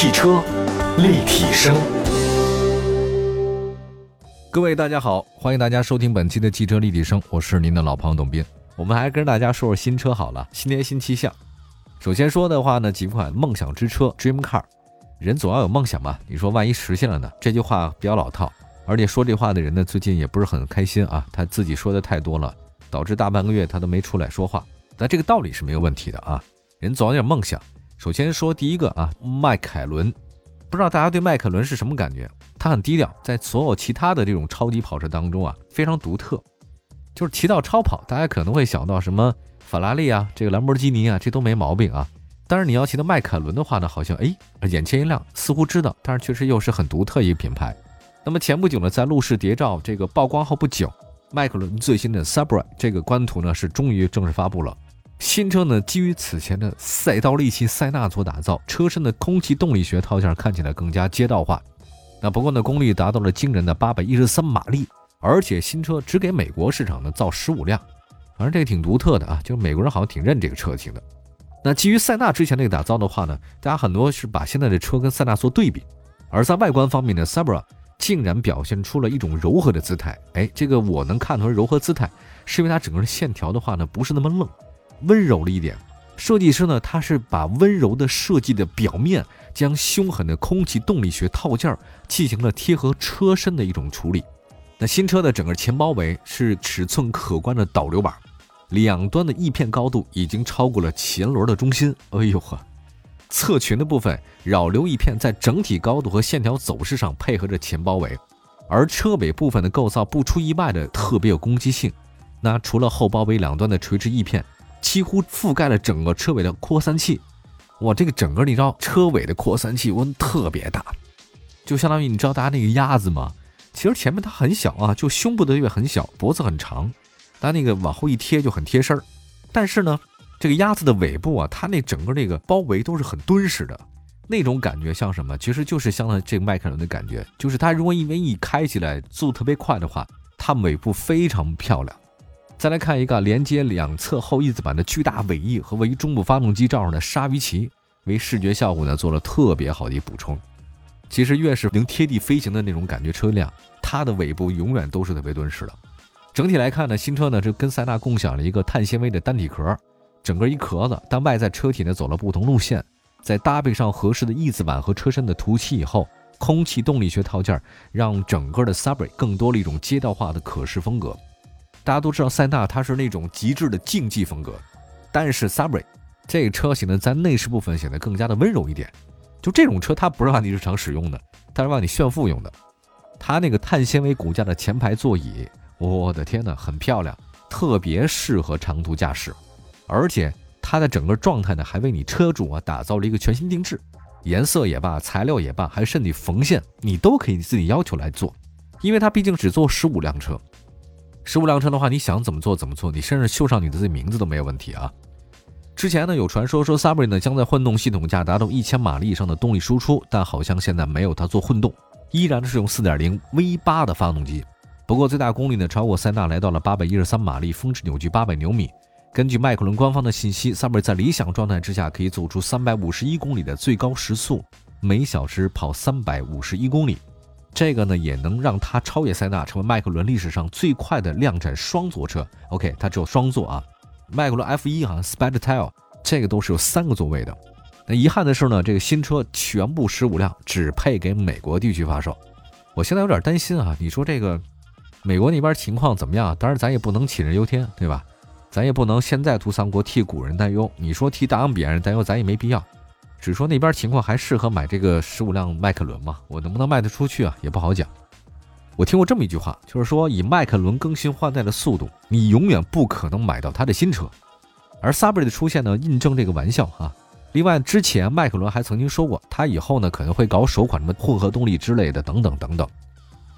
汽车立体声，各位大家好，欢迎大家收听本期的汽车立体声，我是您的老朋友董斌。我们还跟大家说说新车好了，新年新气象。首先说的话呢，几款梦想之车 Dream Car，人总要有梦想嘛，你说万一实现了呢？这句话比较老套，而且说这话的人呢，最近也不是很开心啊，他自己说的太多了，导致大半个月他都没出来说话。但这个道理是没有问题的啊，人总要有点梦想。首先说第一个啊，迈凯伦，不知道大家对迈凯伦是什么感觉？它很低调，在所有其他的这种超级跑车当中啊，非常独特。就是提到超跑，大家可能会想到什么法拉利啊，这个兰博基尼啊，这都没毛病啊。但是你要提到迈凯伦的话呢，好像哎，眼前一亮，似乎知道，但是确实又是很独特一个品牌。那么前不久呢，在路试谍照这个曝光后不久，迈凯伦最新的 Subaru 这个官图呢是终于正式发布了。新车呢，基于此前的赛道利器塞纳所打造，车身的空气动力学套件看起来更加街道化。那不过呢，功率达到了惊人的八百一十三马力，而且新车只给美国市场呢造十五辆，反正这个挺独特的啊，就是美国人好像挺认这个车型的。那基于塞纳之前那个打造的话呢，大家很多是把现在的车跟塞纳做对比，而在外观方面呢，Sabra 竟然表现出了一种柔和的姿态。哎，这个我能看出来柔和姿态，是因为它整个线条的话呢，不是那么愣。温柔了一点，设计师呢，他是把温柔的设计的表面，将凶狠的空气动力学套件进行了贴合车身的一种处理。那新车的整个前包围是尺寸可观的导流板，两端的翼片高度已经超过了前轮的中心。哎呦呵，侧裙的部分扰流翼片在整体高度和线条走势上配合着前包围，而车尾部分的构造不出意外的特别有攻击性。那除了后包围两端的垂直翼片。几乎覆盖了整个车尾的扩散器，哇，这个整个你知道车尾的扩散器温特别大，就相当于你知道大家那个鸭子吗？其实前面它很小啊，就胸部的位很小，脖子很长，它那个往后一贴就很贴身儿。但是呢，这个鸭子的尾部啊，它那整个那个包围都是很敦实的，那种感觉像什么？其实就是相当于这个迈凯伦的感觉，就是它如果因为一开起来速度特别快的话，它尾部非常漂亮。再来看一个连接两侧后翼子板的巨大尾翼和位于中部发动机罩上的鲨鱼鳍，为视觉效果呢做了特别好的一补充。其实越是能贴地飞行的那种感觉车辆，它的尾部永远都是特别敦实的。整体来看呢，新车呢是跟塞纳共享了一个碳纤维的单体壳，整个一壳子，但外在车体呢走了不同路线，再搭配上合适的翼子板和车身的涂漆以后，空气动力学套件让整个的 Subaru 更多了一种街道化的可视风格。大家都知道塞纳它是那种极致的竞技风格，但是 Subaru 这个车型呢，在内饰部分显得更加的温柔一点。就这种车，它不是让你日常使用的，它是让你炫富用的。它那个碳纤维骨架的前排座椅，我的天呐，很漂亮，特别适合长途驾驶。而且它的整个状态呢，还为你车主啊打造了一个全新定制，颜色也罢，材料也罢，还甚至缝线，你都可以自己要求来做，因为它毕竟只做十五辆车。十五辆车的话，你想怎么做怎么做，你甚至绣上你的自己名字都没有问题啊。之前呢有传说说 Subaru 呢将在混动系统下达到一千马力以上的动力输出，但好像现在没有它做混动，依然是用四点零 V 八的发动机。不过最大功率呢超过塞纳，来到了八百一十三马力，峰值扭矩八百牛米。根据迈凯伦官方的信息，Subaru 在理想状态之下可以走出三百五十一公里的最高时速，每小时跑三百五十一公里。这个呢也能让它超越塞纳，成为迈凯伦历史上最快的量产双座车。OK，它只有双座啊。迈凯伦 F1 哈 Spectrail 这个都是有三个座位的。那遗憾的是呢，这个新车全部十五辆只配给美国地区发售。我现在有点担心啊，你说这个美国那边情况怎么样？当然咱也不能杞人忧天，对吧？咱也不能现在图三国替古人担忧。你说替大洋彼岸人担忧，咱也没必要。只说那边情况还适合买这个十五辆迈凯伦吗？我能不能卖得出去啊？也不好讲。我听过这么一句话，就是说以迈凯伦更新换代的速度，你永远不可能买到它的新车。而 Subaru 的出现呢，印证这个玩笑啊。另外，之前迈凯伦还曾经说过，它以后呢可能会搞首款什么混合动力之类的，等等等等。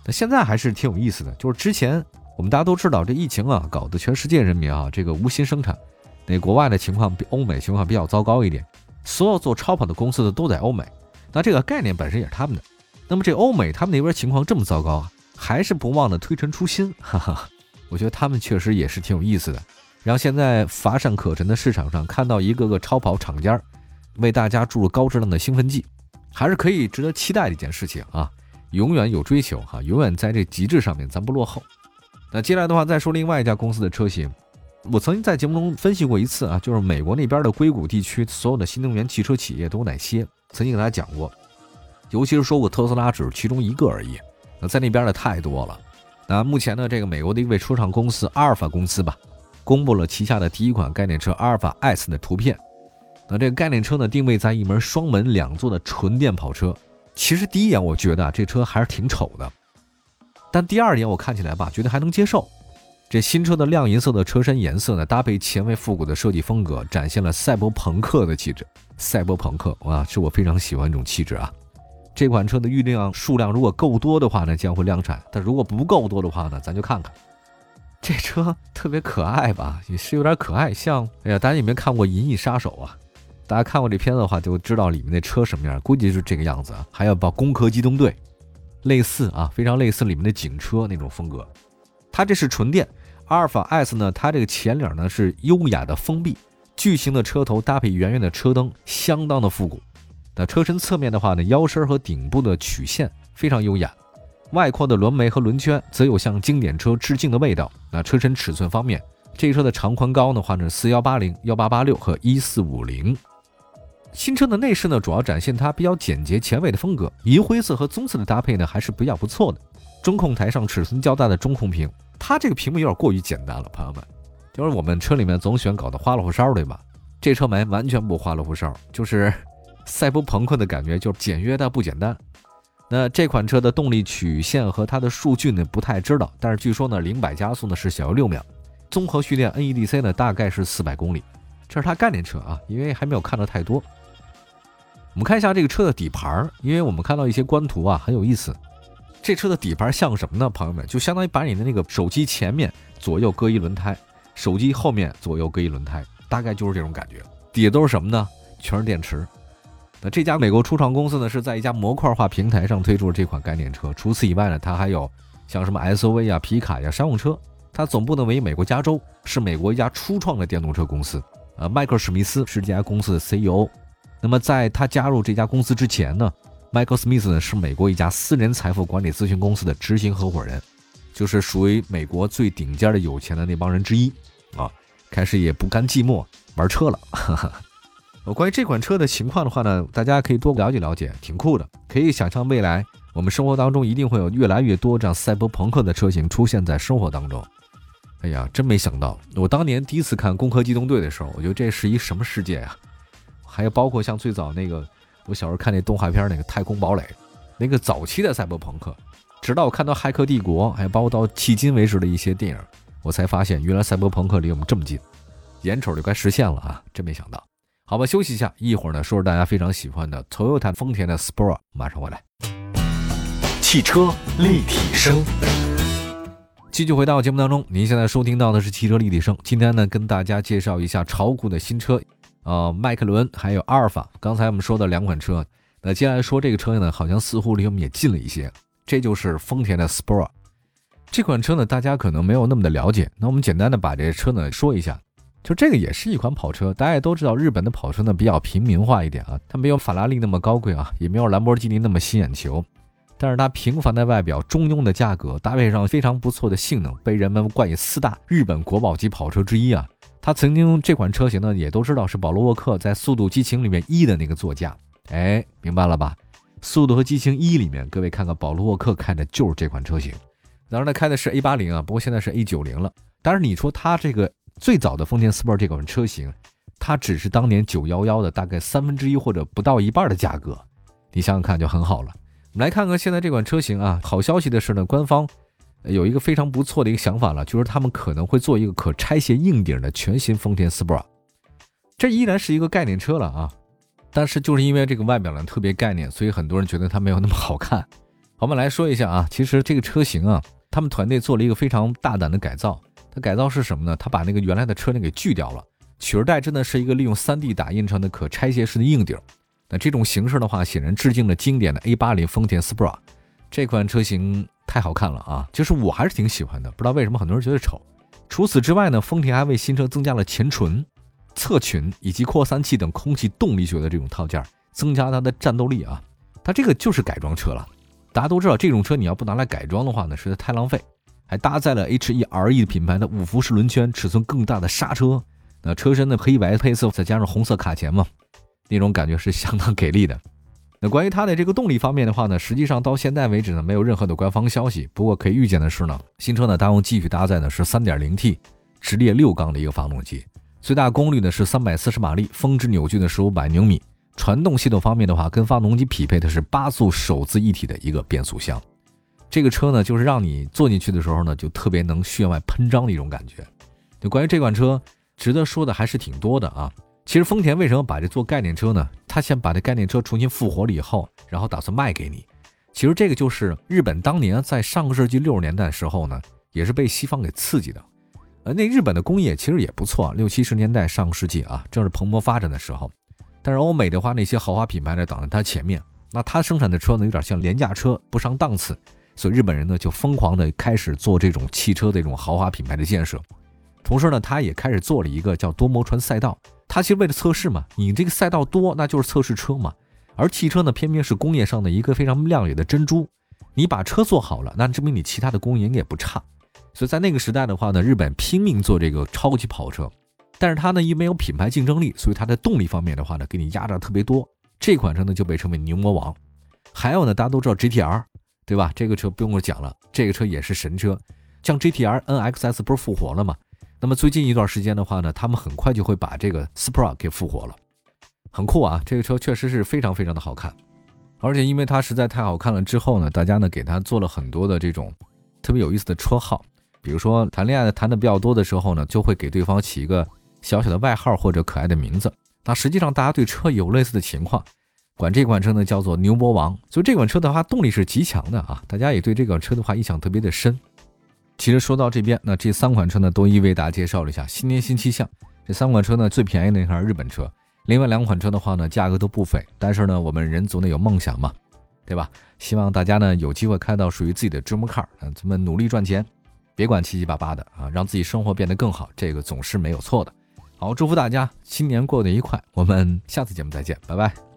那现在还是挺有意思的，就是之前我们大家都知道，这疫情啊搞得全世界人民啊这个无心生产，那国外的情况比欧美情况比较糟糕一点。所有做超跑的公司的都在欧美，那这个概念本身也是他们的。那么这欧美他们那边情况这么糟糕啊，还是不忘的推陈出新，哈哈。我觉得他们确实也是挺有意思的。然后现在乏善可陈的市场上，看到一个个超跑厂家为大家注入高质量的兴奋剂，还是可以值得期待的一件事情啊！永远有追求哈，永远在这极致上面咱不落后。那接下来的话，再说另外一家公司的车型，我曾经在节目中分析过一次啊，就是美国那边的硅谷地区所有的新能源汽车企业都有哪些，曾经给大家讲过，尤其是说过特斯拉只是其中一个而已。那在那边的太多了。那目前呢，这个美国的一位车厂公司阿尔法公司吧，公布了旗下的第一款概念车阿尔法 S 的图片。那这个概念车呢，定位在一门双门两座的纯电跑车。其实第一眼我觉得啊，这车还是挺丑的，但第二眼我看起来吧，觉得还能接受。这新车的亮银色的车身颜色呢，搭配前卫复古的设计风格，展现了赛博朋克的气质。赛博朋克哇，是我非常喜欢这种气质啊。这款车的预定数量如果够多的话呢，将会量产；但如果不够多的话呢，咱就看看。这车特别可爱吧，也是有点可爱，像哎呀，大家有没有看过《银翼杀手》啊？大家看过这片子的话，就知道里面那车什么样，估计是这个样子啊。还有把《攻壳机动队》，类似啊，非常类似里面的警车那种风格。它这是纯电阿尔法 S 呢，它这个前脸呢是优雅的封闭，巨型的车头搭配圆圆的车灯，相当的复古。那车身侧面的话呢，腰身和顶部的曲线非常优雅，外扩的轮眉和轮圈则有向经典车致敬的味道。那车身尺寸方面，这车的长宽高的话呢，四幺八零、幺八八六和一四五零。新车的内饰呢，主要展现它比较简洁前卫的风格，银灰色和棕色的搭配呢，还是比较不错的。中控台上尺寸较大的中控屏，它这个屏幕有点过于简单了，朋友们。就是我们车里面总喜欢搞得花里胡哨，对吧？这车门完全不花里胡哨，就是赛博朋克的感觉，就是简约但不简单。那这款车的动力曲线和它的数据呢，不太知道，但是据说呢，零百加速呢是小于六秒，综合蓄电 NEDC 呢大概是四百公里。这是它概念车啊，因为还没有看到太多。我们看一下这个车的底盘，因为我们看到一些官图啊，很有意思。这车的底盘像什么呢？朋友们，就相当于把你的那个手机前面左右各一轮胎，手机后面左右各一轮胎，大概就是这种感觉。底下都是什么呢？全是电池。那这家美国初创公司呢，是在一家模块化平台上推出了这款概念车。除此以外呢，它还有像什么 SUV 啊、皮卡呀、商用车。它总部呢为美国加州，是美国一家初创的电动车公司。呃，迈克尔史密斯是这家公司的 CEO。那么，在他加入这家公司之前呢，Michael Smith 呢是美国一家私人财富管理咨询公司的执行合伙人，就是属于美国最顶尖的有钱的那帮人之一啊。开始也不甘寂寞，玩车了。呃，关于这款车的情况的话呢，大家可以多了解了解，挺酷的。可以想象未来我们生活当中一定会有越来越多这样赛博朋克的车型出现在生活当中。哎呀，真没想到，我当年第一次看《攻壳机动队》的时候，我觉得这是一什么世界呀？还有包括像最早那个，我小时候看那动画片那个《太空堡垒》，那个早期的赛博朋克，直到我看到《骇客帝国》，还有包括到迄今为止的一些电影，我才发现原来赛博朋克离我们这么近，眼瞅就该实现了啊！真没想到。好吧，休息一下，一会儿呢说说大家非常喜欢的 Toyota 丰田的 Sport，马上回来。汽车立体声，继续回到节目当中，您现在收听到的是汽车立体声。今天呢，跟大家介绍一下炒股的新车。呃，迈克伦还有阿尔法，刚才我们说的两款车，那接下来说这个车呢，好像似乎离我们也近了一些。这就是丰田的 Sport 这款车呢，大家可能没有那么的了解。那我们简单的把这个车呢说一下，就这个也是一款跑车。大家也都知道，日本的跑车呢比较平民化一点啊，它没有法拉利那么高贵啊，也没有兰博基尼那么吸眼球。但是它平凡的外表、中庸的价格，搭配上非常不错的性能，被人们冠以四大日本国宝级跑车之一啊。他曾经这款车型呢，也都知道是保罗沃克在《速度激情》里面一的那个座驾，哎，明白了吧？《速度和激情一》里面，各位看看保罗沃克开的就是这款车型。当然，他开的是 A 八零啊，不过现在是 A 九零了。但是你说他这个最早的丰田 Sport 这款车型，它只是当年九幺幺的大概三分之一或者不到一半的价格，你想想看就很好了。我们来看看现在这款车型啊，好消息的是呢，官方。有一个非常不错的一个想法了，就是他们可能会做一个可拆卸硬顶的全新丰田 Sport，这依然是一个概念车了啊，但是就是因为这个外表呢特别概念，所以很多人觉得它没有那么好看。我们来说一下啊，其实这个车型啊，他们团队做了一个非常大胆的改造。它改造是什么呢？它把那个原来的车顶给锯掉了，取而代之呢是一个利用 3D 打印成的可拆卸式的硬顶。那这种形式的话，显然致敬了经典的 A80 丰田 Sport 这款车型。太好看了啊！就是我还是挺喜欢的，不知道为什么很多人觉得丑。除此之外呢，丰田还为新车增加了前唇、侧裙以及扩散器等空气动力学的这种套件，增加它的战斗力啊。它这个就是改装车了。大家都知道，这种车你要不拿来改装的话呢，实在太浪费。还搭载了 H E R E 品牌的五辐式轮圈，尺寸更大的刹车。那车身的黑白配色，再加上红色卡钳嘛，那种感觉是相当给力的。那关于它的这个动力方面的话呢，实际上到现在为止呢，没有任何的官方消息。不过可以预见的是呢，新车呢，它用继续搭载的是 3.0T 直列六缸的一个发动机，最大功率呢是340马力，峰值扭矩呢是500牛米。传动系统方面的话，跟发动机匹配的是八速手自一体的一个变速箱。这个车呢，就是让你坐进去的时候呢，就特别能血脉喷张的一种感觉。就关于这款车，值得说的还是挺多的啊。其实丰田为什么把这做概念车呢？他先把这概念车重新复活了以后，然后打算卖给你。其实这个就是日本当年在上个世纪六十年代时候呢，也是被西方给刺激的。呃，那日本的工业其实也不错，六七十年代上个世纪啊，正是蓬勃发展的时候。但是欧美的话，那些豪华品牌呢挡在它前面，那它生产的车呢有点像廉价车，不上档次。所以日本人呢就疯狂的开始做这种汽车的这种豪华品牌的建设，同时呢，他也开始做了一个叫多摩川赛道。他其实为了测试嘛，你这个赛道多，那就是测试车嘛。而汽车呢，偏偏是工业上的一个非常亮眼的珍珠。你把车做好了，那证明你其他的工艺应该也不差。所以在那个时代的话呢，日本拼命做这个超级跑车，但是它呢因为没有品牌竞争力，所以它在动力方面的话呢，给你压榨特别多。这款车呢就被称为牛魔王。还有呢，大家都知道 GTR。对吧？这个车不用我讲了，这个车也是神车。像 GTR NXS 不是复活了吗？那么最近一段时间的话呢，他们很快就会把这个 Supra 给复活了，很酷啊！这个车确实是非常非常的好看，而且因为它实在太好看了，之后呢，大家呢给它做了很多的这种特别有意思的车号，比如说谈恋爱谈的比较多的时候呢，就会给对方起一个小小的外号或者可爱的名字。那实际上大家对车有类似的情况。管这款车呢叫做牛魔王，所以这款车的话动力是极强的啊，大家也对这款车的话印象特别的深。其实说到这边，那这三款车呢都一为大家介绍了一下新年新气象。这三款车呢最便宜的还是日本车，另外两款车的话呢价格都不菲，但是呢我们人总得有梦想嘛，对吧？希望大家呢有机会开到属于自己的 dream car，嗯，咱们努力赚钱，别管七七八八的啊，让自己生活变得更好，这个总是没有错的。好，祝福大家新年过得愉快，我们下次节目再见，拜拜。